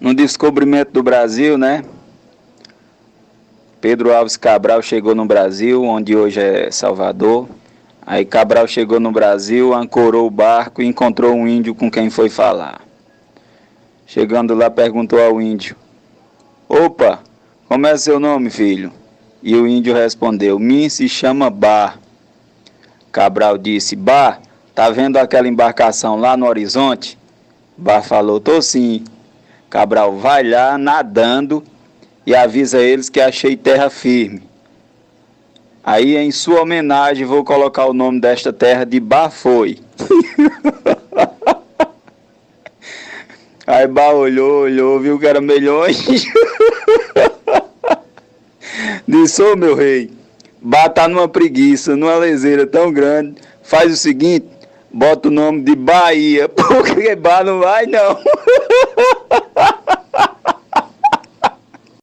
no descobrimento do Brasil, né? Pedro Alves Cabral chegou no Brasil, onde hoje é Salvador. Aí Cabral chegou no Brasil, ancorou o barco e encontrou um índio com quem foi falar. Chegando lá, perguntou ao índio: Opa, como é seu nome, filho? E o índio respondeu: Mim se chama Bar. Cabral disse: Bar, tá vendo aquela embarcação lá no horizonte? Bar falou: Tô sim. Cabral vai lá nadando e avisa eles que achei terra firme. Aí, em sua homenagem, vou colocar o nome desta terra de Bafoi. Aí Bar olhou, olhou, viu que era melhões. Disse, ô meu rei, Bar tá numa preguiça, numa leseira tão grande. Faz o seguinte, bota o nome de Bahia, porque Bar não vai não.